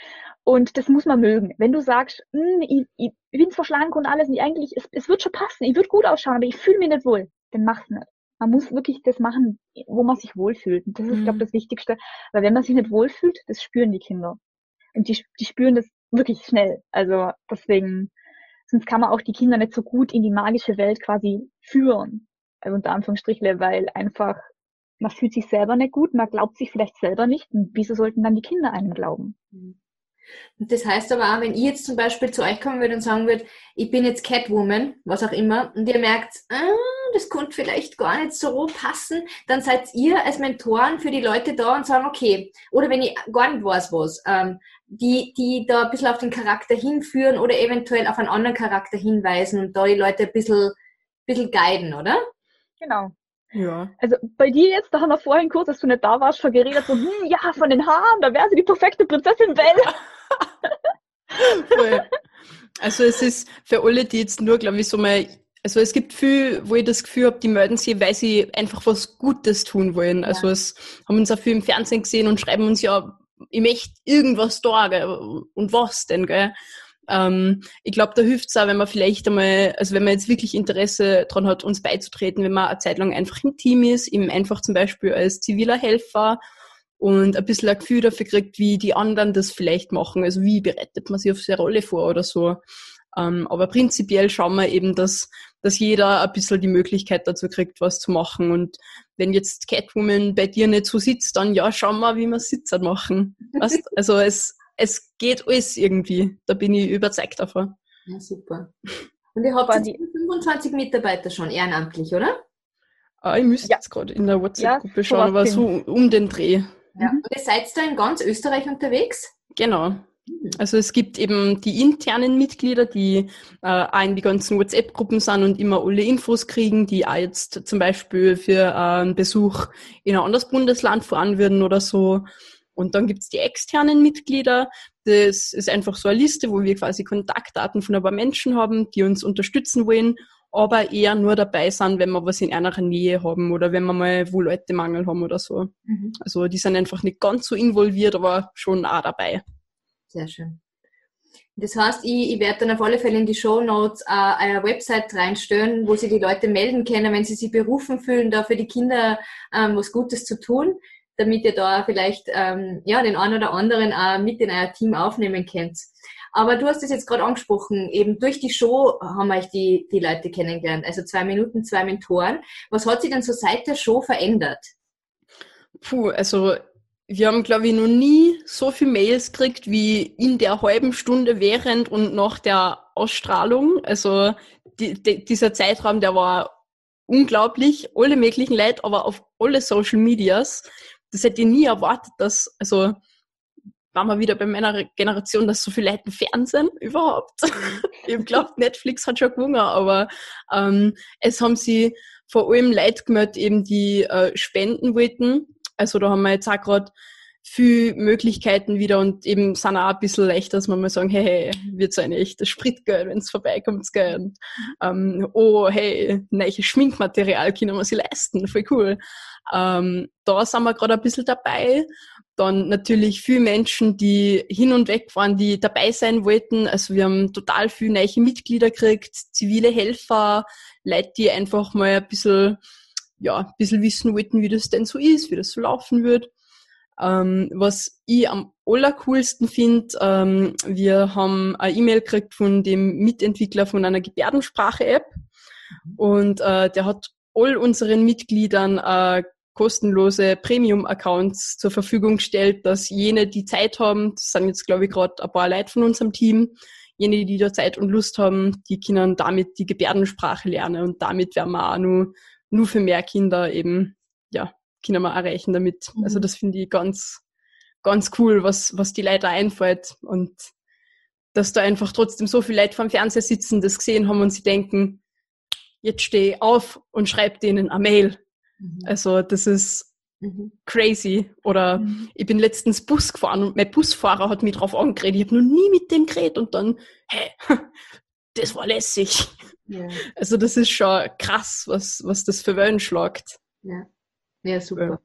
und das muss man mögen. Wenn du sagst, hm, ich, ich bin schlank und alles, und eigentlich, es, es wird schon passen, ich würde gut ausschauen, aber ich fühle mich nicht wohl, dann mach's nicht. Man muss wirklich das machen, wo man sich wohlfühlt. Und das ist, mhm. glaube ich, das Wichtigste. Weil wenn man sich nicht wohlfühlt, das spüren die Kinder. Und die, die spüren das wirklich schnell. Also deswegen sonst kann man auch die Kinder nicht so gut in die magische Welt quasi führen, also unter Anführungsstrichle, weil einfach man fühlt sich selber nicht gut, man glaubt sich vielleicht selber nicht. Und wieso sollten dann die Kinder einem glauben? Und das heißt aber auch, wenn ich jetzt zum Beispiel zu euch kommen würde und sagen würde, ich bin jetzt Catwoman, was auch immer, und ihr merkt, ah, das könnte vielleicht gar nicht so passen, dann seid ihr als Mentoren für die Leute da und sagen, okay, oder wenn ich gar nicht weiß was, ähm, die, die da ein bisschen auf den Charakter hinführen oder eventuell auf einen anderen Charakter hinweisen und da die Leute ein bisschen, bisschen guiden, oder? Genau. Ja. Also bei dir jetzt, da haben wir vorhin kurz, dass du nicht da warst, schon geredet, so, hm, ja, von den Haaren, da wäre sie die perfekte Prinzessin Belle. also es ist für alle, die jetzt nur, glaube ich, so mal also es gibt viel, wo ich das Gefühl habe, die melden sich, weil sie einfach was Gutes tun wollen. Also ja. es haben uns auch viel im Fernsehen gesehen und schreiben uns ja, ich möchte irgendwas da, gell? und was denn, gell? Ähm, ich glaube, da hilft es auch, wenn man vielleicht einmal, also wenn man jetzt wirklich Interesse daran hat, uns beizutreten, wenn man eine Zeit lang einfach im Team ist, eben einfach zum Beispiel als ziviler Helfer und ein bisschen ein Gefühl dafür kriegt, wie die anderen das vielleicht machen. Also wie bereitet man sich auf so eine Rolle vor oder so. Ähm, aber prinzipiell schauen wir eben, dass, dass jeder ein bisschen die Möglichkeit dazu kriegt, was zu machen. Und wenn jetzt Catwoman bei dir nicht so sitzt, dann ja, schauen wir, wie wir Sitzer machen. Weißt? Also es, es geht alles irgendwie. Da bin ich überzeugt davon. Ja, super. Und ihr habt jetzt 25 Mitarbeiter schon ehrenamtlich, oder? Ah, ich müsste ja. jetzt gerade in der WhatsApp-Gruppe ja, schauen, aber so um den Dreh. Ja. Und ihr seid da in ganz Österreich unterwegs? Genau. Also es gibt eben die internen Mitglieder, die äh, auch in die ganzen WhatsApp-Gruppen sind und immer alle Infos kriegen, die auch jetzt zum Beispiel für äh, einen Besuch in ein anderes Bundesland fahren würden oder so. Und dann gibt's die externen Mitglieder. Das ist einfach so eine Liste, wo wir quasi Kontaktdaten von ein paar Menschen haben, die uns unterstützen wollen, aber eher nur dabei sind, wenn wir was in einer Nähe haben oder wenn wir mal wo Leute Mangel haben oder so. Mhm. Also die sind einfach nicht ganz so involviert, aber schon auch dabei. Sehr schön. Das heißt, ich, ich werde dann auf alle Fälle in die Show Notes äh, eine Website reinstellen, wo sich die Leute melden können, wenn sie sich berufen fühlen, da für die Kinder ähm, was Gutes zu tun damit ihr da vielleicht ähm, ja, den einen oder anderen auch mit in euer Team aufnehmen könnt. Aber du hast es jetzt gerade angesprochen, eben durch die Show haben euch die, die Leute kennengelernt. Also zwei Minuten, zwei Mentoren. Was hat sich denn so seit der Show verändert? Puh, also wir haben, glaube ich, noch nie so viele Mails gekriegt wie in der halben Stunde während und nach der Ausstrahlung. Also die, die, dieser Zeitraum, der war unglaublich, alle möglichen Leute, aber auf alle Social Medias das hätte ich nie erwartet, dass, also, waren wir wieder bei meiner Generation, dass so viele Leute Fernsehen überhaupt. ich glaube, Netflix hat schon gewonnen, aber ähm, es haben sie vor allem Leute gemeldet, eben die äh, spenden wollten. Also da haben wir jetzt auch gerade viel Möglichkeiten wieder und eben sind auch ein bisschen leichter, dass man mal sagen, hey, hey wird's ein echtes Spritgeld, wenn's vorbeikommt, gell? Ähm, oh, hey, neues Schminkmaterial können wir sich leisten, voll cool. Ähm, da sind wir gerade ein bisschen dabei. Dann natürlich viele Menschen, die hin und weg waren, die dabei sein wollten. Also wir haben total viele neue Mitglieder gekriegt, zivile Helfer, Leute, die einfach mal ein bisschen, ja, ein bisschen wissen wollten, wie das denn so ist, wie das so laufen wird. Ähm, was ich am allercoolsten finde, ähm, wir haben eine E-Mail gekriegt von dem Mitentwickler von einer Gebärdensprache-App und äh, der hat all unseren Mitgliedern äh, kostenlose Premium-Accounts zur Verfügung gestellt, dass jene, die Zeit haben, das sind jetzt glaube ich gerade ein paar Leute von unserem Team, jene, die da Zeit und Lust haben, die können damit die Gebärdensprache lernen und damit werden wir auch nur, nur für mehr Kinder eben, ja, können wir erreichen damit. Mhm. Also das finde ich ganz, ganz cool, was, was die Leute einfällt und dass da einfach trotzdem so viele Leute vom Fernseher sitzen, das gesehen haben und sie denken, jetzt stehe auf und schreibe denen eine Mail. Mhm. Also das ist mhm. crazy. Oder mhm. ich bin letztens Bus gefahren und mein Busfahrer hat mich drauf angeredet. Ich habe noch nie mit dem geredet und dann, hä, das war lässig. Ja. Also das ist schon krass, was, was das für Wellen schlagt. Ja. Ja, super. Ja.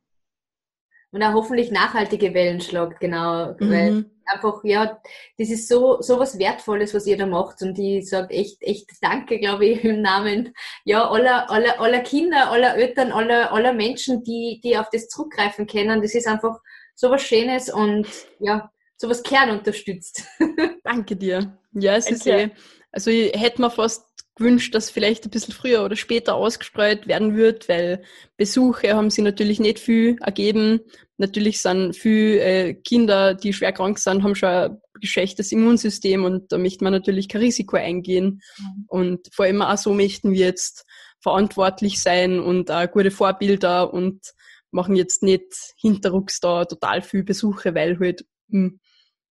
Und auch hoffentlich nachhaltige Wellen schlagt, genau. Mhm. Weil einfach, ja, das ist so, so was Wertvolles, was ihr da macht. Und ich sage echt, echt Danke, glaube ich, im Namen, ja, aller, aller, aller Kinder, aller Eltern, aller, aller Menschen, die, die auf das zurückgreifen können. Das ist einfach so was Schönes und, ja, so was Kern unterstützt. Danke dir. Ja, es ist eh, also ich hätte mir fast gewünscht, dass vielleicht ein bisschen früher oder später ausgestreut werden wird, weil Besuche haben sie natürlich nicht viel ergeben. Natürlich sind viele äh, Kinder, die schwer krank sind, haben schon ein geschwächtes Immunsystem und da möchte man natürlich kein Risiko eingehen. Mhm. Und vor allem auch so möchten wir jetzt verantwortlich sein und auch gute Vorbilder und machen jetzt nicht hinterrucks da total viel Besuche, weil halt, hm,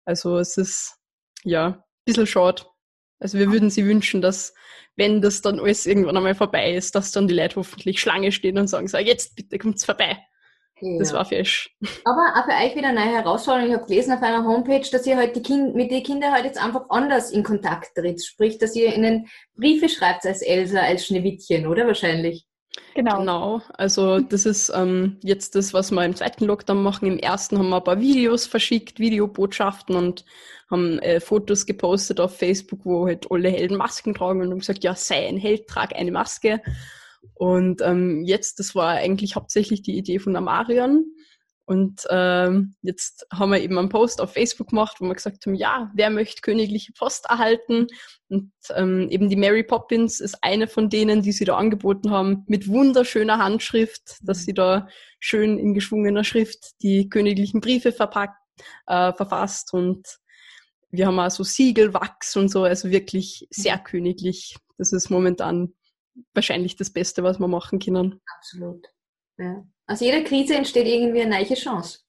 also es ist ja ein bisschen schade. Also wir würden sie wünschen, dass wenn das dann alles irgendwann einmal vorbei ist, dass dann die Leute hoffentlich Schlange stehen und sagen, so, jetzt bitte kommt's vorbei. Ja. Das war fesch. Aber auch für euch wieder eine neue Herausforderung. Ich habe gelesen auf einer Homepage, dass ihr halt die kind, mit den Kindern halt jetzt einfach anders in Kontakt tritt. Sprich, dass ihr ihnen Briefe schreibt als Elsa, als Schneewittchen, oder wahrscheinlich? Genau. Genau. Also das ist ähm, jetzt das, was wir im zweiten Lockdown machen. Im ersten haben wir ein paar Videos verschickt, Videobotschaften und haben äh, Fotos gepostet auf Facebook, wo halt alle Helden Masken tragen und haben gesagt, ja, sei ein Held, trag eine Maske. Und ähm, jetzt, das war eigentlich hauptsächlich die Idee von der Marion. Und ähm, jetzt haben wir eben einen Post auf Facebook gemacht, wo wir gesagt haben, ja, wer möchte königliche Post erhalten? Und ähm, eben die Mary Poppins ist eine von denen, die sie da angeboten haben, mit wunderschöner Handschrift, dass sie da schön in geschwungener Schrift die königlichen Briefe verpackt, äh, verfasst. Und wir haben auch so Siegelwachs und so, also wirklich sehr königlich. Das ist momentan wahrscheinlich das Beste, was wir machen können. Absolut. Ja. Aus jeder Krise entsteht irgendwie eine neue Chance.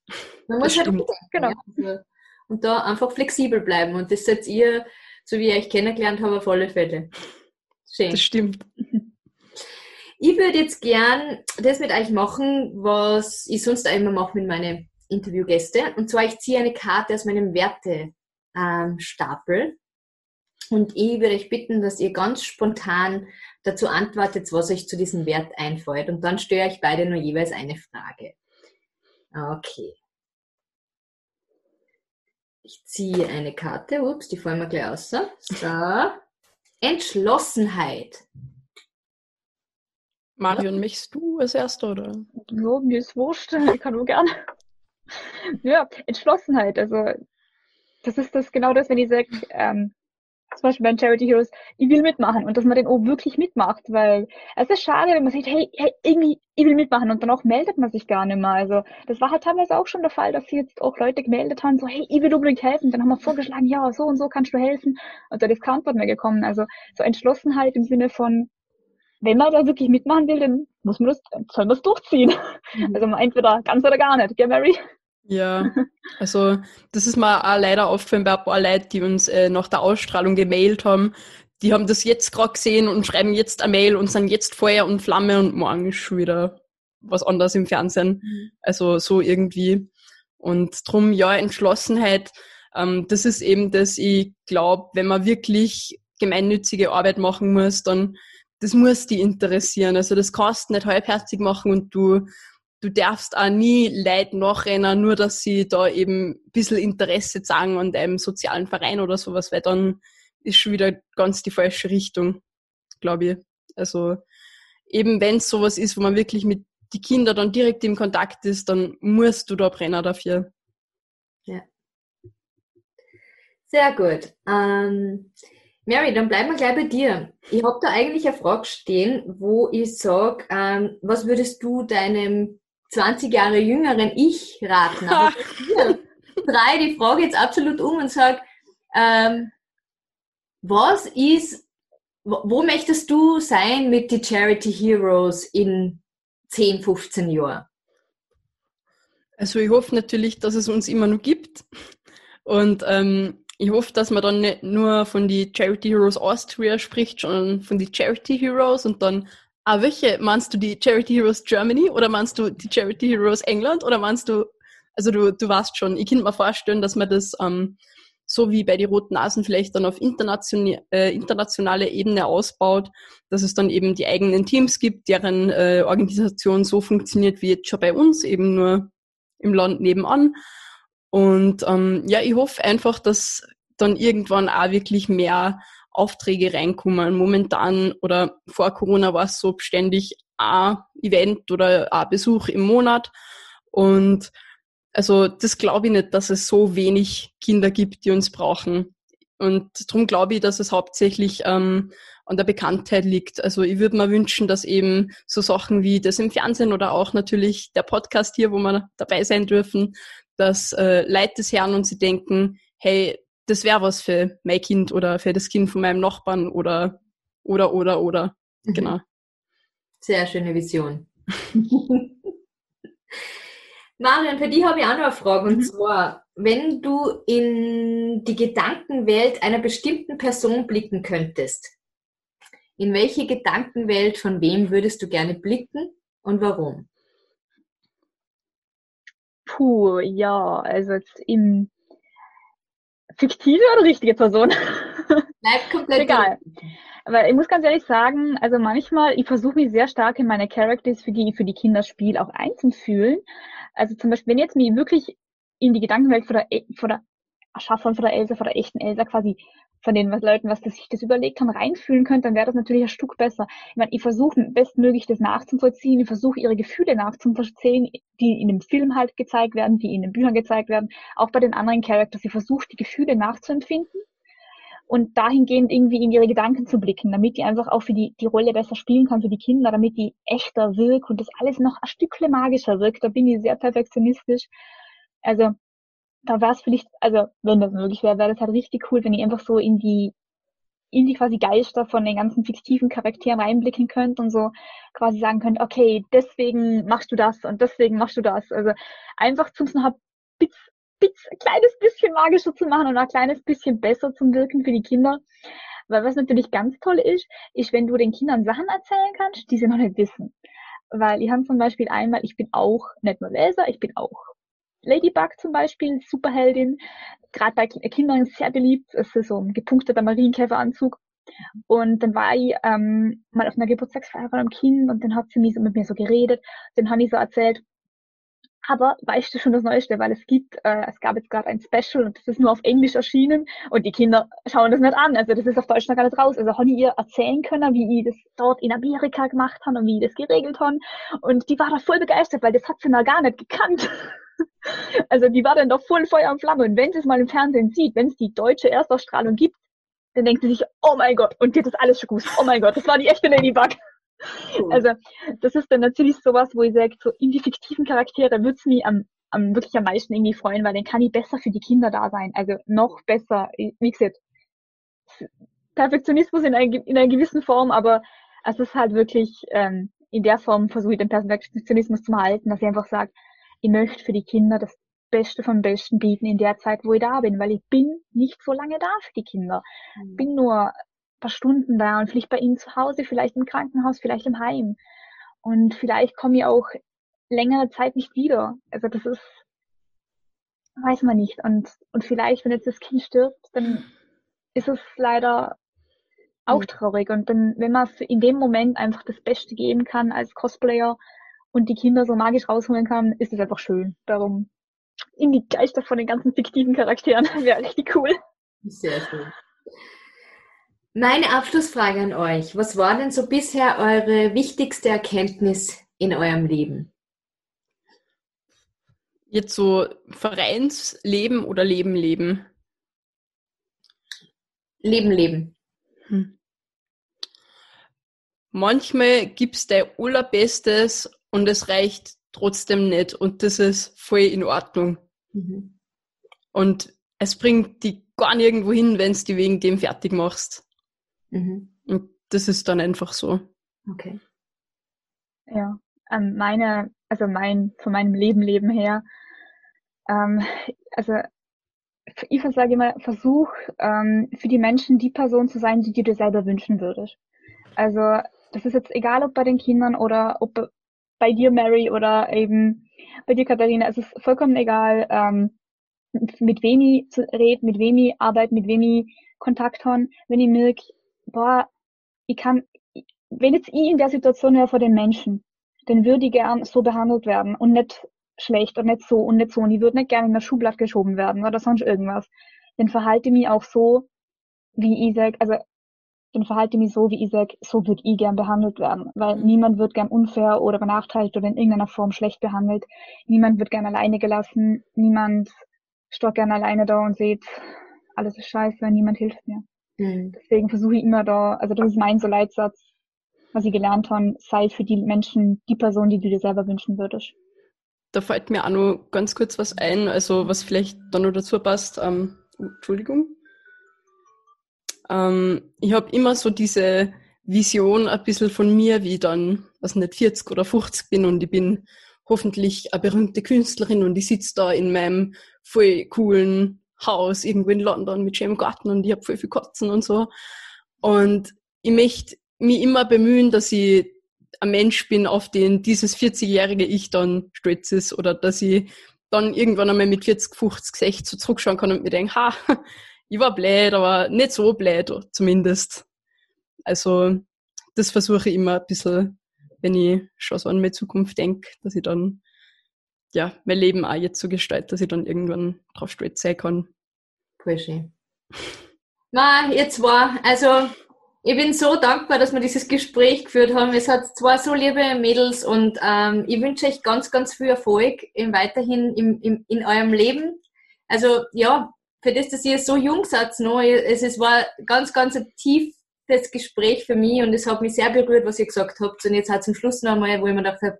Man muss halt bedenken, genau. Ja? Und da einfach flexibel bleiben. Und das seid ihr, so wie ich euch kennengelernt habe, auf alle Fälle. Schön. Das stimmt. Ich würde jetzt gern das mit euch machen, was ich sonst auch immer mache mit meinen Interviewgästen. Und zwar, ich ziehe eine Karte aus meinem Wertestapel. Ähm, und ich würde euch bitten, dass ihr ganz spontan dazu antwortet, was euch zu diesem Wert einfällt. Und dann störe ich beide nur jeweils eine Frage. Okay. Ich ziehe eine Karte. Ups, die fallen wir gleich aus. So. Entschlossenheit. Marion, ja. möchtest du als Erster, oder? Ja, mir ist wurscht. Ich kann nur gerne. ja, Entschlossenheit. Also, das ist das genau das, wenn ich sage, ähm, zum Beispiel bei Charity Heroes, ich will mitmachen und dass man den auch wirklich mitmacht, weil es ist schade, wenn man sagt, hey, hey, irgendwie, ich will mitmachen und danach meldet man sich gar nicht mehr. Also das war halt teilweise auch schon der Fall, dass jetzt auch Leute gemeldet haben, so, hey, ich will unbedingt helfen. Dann haben wir vorgeschlagen, ja, so und so kannst du helfen. Und keine Antwort mehr gekommen. Also so Entschlossenheit im Sinne von, wenn man da wirklich mitmachen will, dann muss man das, soll man es durchziehen. Mhm. Also entweder ganz oder gar nicht, gell, Mary? Ja, also das ist mir auch leider aufgefallen bei ein paar Leuten, die uns äh, nach der Ausstrahlung gemailt haben. Die haben das jetzt gerade gesehen und schreiben jetzt eine Mail und sind jetzt Feuer und Flamme und morgen ist schon wieder was anderes im Fernsehen. Mhm. Also so irgendwie. Und drum ja, Entschlossenheit, ähm, das ist eben das, ich glaube, wenn man wirklich gemeinnützige Arbeit machen muss, dann das muss die interessieren. Also das kannst du nicht halbherzig machen und du, du darfst auch nie Leid nachrennen, nur dass sie da eben ein bisschen Interesse zeigen an einem sozialen Verein oder sowas, weil dann ist schon wieder ganz die falsche Richtung, glaube ich. Also eben wenn es sowas ist, wo man wirklich mit die Kinder dann direkt im Kontakt ist, dann musst du da brennen dafür. Ja. Sehr gut. Ähm, Mary, dann bleiben wir gleich bei dir. Ich habe da eigentlich eine Frage stehen, wo ich sage, ähm, was würdest du deinem 20 Jahre jüngeren Ich raten? Aber hier drei die Frage jetzt absolut um und sage, ähm, was ist, wo, wo möchtest du sein mit die Charity Heroes in 10, 15 Jahren? Also ich hoffe natürlich, dass es uns immer noch gibt. Und ähm, ich hoffe, dass man dann nicht nur von die Charity Heroes Austria spricht, sondern von die Charity Heroes und dann, ah, welche? Meinst du die Charity Heroes Germany oder meinst du die Charity Heroes England oder meinst du, also du, du weißt schon, ich könnte mir vorstellen, dass man das ähm, so wie bei die Roten Nasen vielleicht dann auf internation äh, internationale Ebene ausbaut, dass es dann eben die eigenen Teams gibt, deren äh, Organisation so funktioniert wie jetzt schon bei uns, eben nur im Land nebenan. Und ähm, ja, ich hoffe einfach, dass dann irgendwann auch wirklich mehr Aufträge reinkommen. Momentan oder vor Corona war es so ständig ein Event oder ein Besuch im Monat. Und also das glaube ich nicht, dass es so wenig Kinder gibt, die uns brauchen. Und darum glaube ich, dass es hauptsächlich ähm, an der Bekanntheit liegt. Also ich würde mir wünschen, dass eben so Sachen wie das im Fernsehen oder auch natürlich der Podcast hier, wo wir dabei sein dürfen, dass äh, Leute das hören und sie denken, hey, das wäre was für mein Kind oder für das Kind von meinem Nachbarn oder oder oder oder. Mhm. Genau. Sehr schöne Vision. Marion, für dich habe ich auch noch eine Frage. Und mhm. zwar, wenn du in die Gedankenwelt einer bestimmten Person blicken könntest, in welche Gedankenwelt von wem würdest du gerne blicken und warum? Puh, ja, also jetzt im fiktive oder richtige Person? Bleibt komplett egal. Aber ich muss ganz ehrlich sagen, also manchmal, ich versuche mich sehr stark in meine Characters für die, für die Kinderspiel auch einzufühlen. Also zum Beispiel, wenn jetzt mich wirklich in die Gedankenwelt von der, e, von der Erschaffung von der Elsa, von der echten Elsa quasi von den Leuten, was sich das überlegt haben, reinfühlen könnte, dann wäre das natürlich ein Stück besser. Ich meine, ich versuche bestmöglich das nachzuvollziehen, ich versuche ihre Gefühle nachzuvollziehen, die in dem Film halt gezeigt werden, die in den Büchern gezeigt werden, auch bei den anderen Charakters. Ich versuche die Gefühle nachzuempfinden und dahingehend irgendwie in ihre Gedanken zu blicken, damit die einfach auch für die, die Rolle besser spielen kann für die Kinder, damit die echter wirkt und das alles noch ein Stückchen magischer wirkt. Da bin ich sehr perfektionistisch. Also da wäre es vielleicht, also wenn das möglich wäre, wäre das halt richtig cool, wenn ihr einfach so in die in die quasi Geister von den ganzen fiktiven Charakteren reinblicken könnt und so quasi sagen könnt, okay, deswegen machst du das und deswegen machst du das. Also einfach zum noch ein ein kleines bisschen magischer zu machen und ein kleines bisschen besser zum Wirken für die Kinder. Weil was natürlich ganz toll ist, ist, wenn du den Kindern Sachen erzählen kannst, die sie noch nicht wissen. Weil ich habe zum Beispiel einmal, ich bin auch nicht nur Leser, ich bin auch Ladybug zum Beispiel, Superheldin, gerade bei Kindern sehr beliebt. Es ist so ein gepunkteter Marienkäferanzug. Und dann war ich ähm, mal auf einer Geburtstagsfeier von einem Kind und dann hat sie so mit mir so geredet. Dann habe ich so erzählt, aber weißt du schon das Neueste, weil es gibt, äh, es gab jetzt gerade ein Special und das ist nur auf Englisch erschienen und die Kinder schauen das nicht an. Also das ist auf Deutsch noch gar nicht raus. Also habe ich ihr erzählen können, wie ich das dort in Amerika gemacht habe und wie ich das geregelt habe. Und die war da voll begeistert, weil das hat sie noch gar nicht gekannt. also die war dann doch voll Feuer und Flamme. Und wenn sie es mal im Fernsehen sieht, wenn es die deutsche Erstausstrahlung gibt, dann denkt sie sich, oh mein Gott, und hat das alles schon gewusst. Oh mein Gott, das war die echte Ladybug. Cool. Also das ist dann natürlich sowas, wo ich sage, so in die fiktiven Charaktere würde es mich am, am wirklich am meisten irgendwie freuen, weil dann kann ich besser für die Kinder da sein. Also noch besser. Wie gesagt, Perfektionismus in, ein, in einer gewissen Form, aber es ist halt wirklich ähm, in der Form versuche ich den Perfektionismus zu halten, dass ich einfach sage, ich möchte für die Kinder das Beste vom Besten bieten in der Zeit, wo ich da bin, weil ich bin nicht so lange da für die Kinder. Mhm. Bin nur paar Stunden da und vielleicht bei ihnen zu Hause, vielleicht im Krankenhaus, vielleicht im Heim. Und vielleicht komme ich auch längere Zeit nicht wieder. Also das ist, weiß man nicht. Und, und vielleicht, wenn jetzt das Kind stirbt, dann ist es leider auch traurig. Und dann, wenn man in dem Moment einfach das Beste geben kann als Cosplayer und die Kinder so magisch rausholen kann, ist es einfach schön. Darum in die Geister von den ganzen fiktiven Charakteren wäre richtig cool. Sehr schön. Meine Abschlussfrage an euch. Was war denn so bisher eure wichtigste Erkenntnis in eurem Leben? Jetzt so Vereinsleben oder Leben leben? Leben leben. Hm. Manchmal gibt's dein allerbestes und es reicht trotzdem nicht und das ist voll in Ordnung. Mhm. Und es bringt die gar nirgendwo hin, wenn du die wegen dem fertig machst. Mhm. Und das ist dann einfach so. Okay. Ja, ähm, meine, also mein, von meinem Leben, Leben her, ähm, also ich sage immer, versuch ähm, für die Menschen die Person zu sein, die du dir selber wünschen würdest. Also das ist jetzt egal, ob bei den Kindern oder ob bei dir, Mary, oder eben bei dir, Katharina. Es ist vollkommen egal, ähm, mit wem ich rede, mit wem ich arbeite, mit wem ich Kontakt habe. Wenn ich merke, boah, ich kann, wenn jetzt ich in der Situation wäre vor den Menschen, dann würde ich gern so behandelt werden und nicht schlecht und nicht so und nicht so. Und ich würde nicht gerne in der Schublade geschoben werden oder sonst irgendwas. Dann verhalte ich mich auch so, wie ich sag, also dann verhalte ich mich so, wie ich sag, so würde ich gern behandelt werden. Weil mhm. niemand wird gern unfair oder benachteiligt oder in irgendeiner Form schlecht behandelt. Niemand wird gern alleine gelassen. Niemand steht gern alleine da und sieht, alles ist scheiße, niemand hilft mir. Mhm. Deswegen versuche ich immer da, also das ist mein so Leitsatz, was ich gelernt habe, sei für die Menschen die Person, die du dir selber wünschen würdest. Da fällt mir auch noch ganz kurz was ein, also was vielleicht da noch dazu passt. Ähm, Entschuldigung. Ähm, ich habe immer so diese Vision ein bisschen von mir, wie ich dann, was nicht 40 oder 50 bin und ich bin hoffentlich eine berühmte Künstlerin und ich sitze da in meinem voll coolen Haus irgendwo in London mit schönem Garten und ich habe voll viel Katzen und so. Und ich möchte mich immer bemühen, dass ich ein Mensch bin, auf den dieses 40-jährige Ich dann stolz ist oder dass ich dann irgendwann einmal mit 40, 50, 60 so zurückschauen kann und mir denke, ha, ich war blöd, aber nicht so blöd zumindest. Also das versuche ich immer ein bisschen, wenn ich schon so an meine Zukunft denke, dass ich dann ja, mein Leben auch jetzt so gestaltet, dass ich dann irgendwann drauf stolz sein kann. Voll schön. Na, ihr zwei, also ich bin so dankbar, dass wir dieses Gespräch geführt haben. Es hat zwei so liebe Mädels und ähm, ich wünsche euch ganz, ganz viel Erfolg im, weiterhin im, im, in eurem Leben. Also ja, für das, dass ihr so jung seid noch, es, es war ganz, ganz ein tiefes Gespräch für mich und es hat mich sehr berührt, was ihr gesagt habt. Und jetzt halt zum Schluss noch einmal, wo ich mir gedacht habe,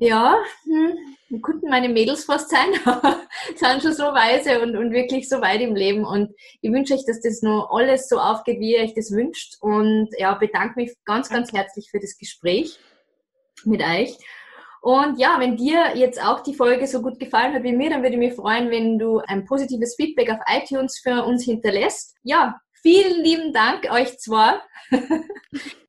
ja, hm, könnten meine Mädels fast sein, sind schon so weise und, und wirklich so weit im Leben. Und ich wünsche euch, dass das noch alles so aufgeht, wie ihr euch das wünscht. Und ja, bedanke mich ganz, ganz herzlich für das Gespräch mit euch. Und ja, wenn dir jetzt auch die Folge so gut gefallen hat wie mir, dann würde ich mich freuen, wenn du ein positives Feedback auf iTunes für uns hinterlässt. Ja, Vielen lieben Dank euch zwei.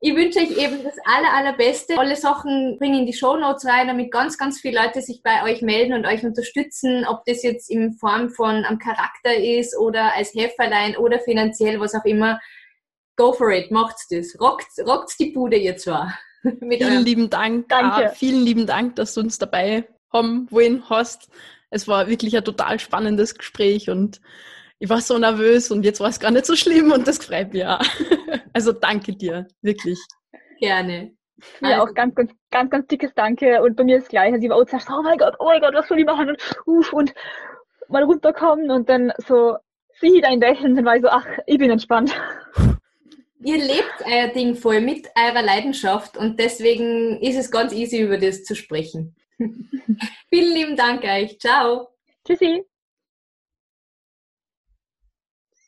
ich wünsche euch eben das aller, allerbeste. Alle Sachen bringen in die Show Notes rein, damit ganz, ganz viele Leute sich bei euch melden und euch unterstützen, ob das jetzt in Form von am Charakter ist oder als Helferlein oder finanziell, was auch immer. Go for it, macht's das. Rockt, rockt's die Bude ihr zwar. vielen lieben Dank. Danke. Ah, vielen lieben Dank, dass du uns dabei haben wollen hast. Es war wirklich ein total spannendes Gespräch und ich war so nervös und jetzt war es gar nicht so schlimm und das freut mich auch. Also danke dir, wirklich. Gerne. Ja, also. auch ganz, ganz, ganz, ganz dickes Danke. Und bei mir ist gleich. Also ich war auch zuerst, oh mein Gott, oh mein Gott, was soll ich machen? Und, uff, und mal runterkommen und dann so, sieh dein Lächeln, dann war ich so, ach, ich bin entspannt. Ihr lebt euer Ding voll mit eurer Leidenschaft und deswegen ist es ganz easy, über das zu sprechen. Vielen lieben Dank euch. Ciao. Tschüssi.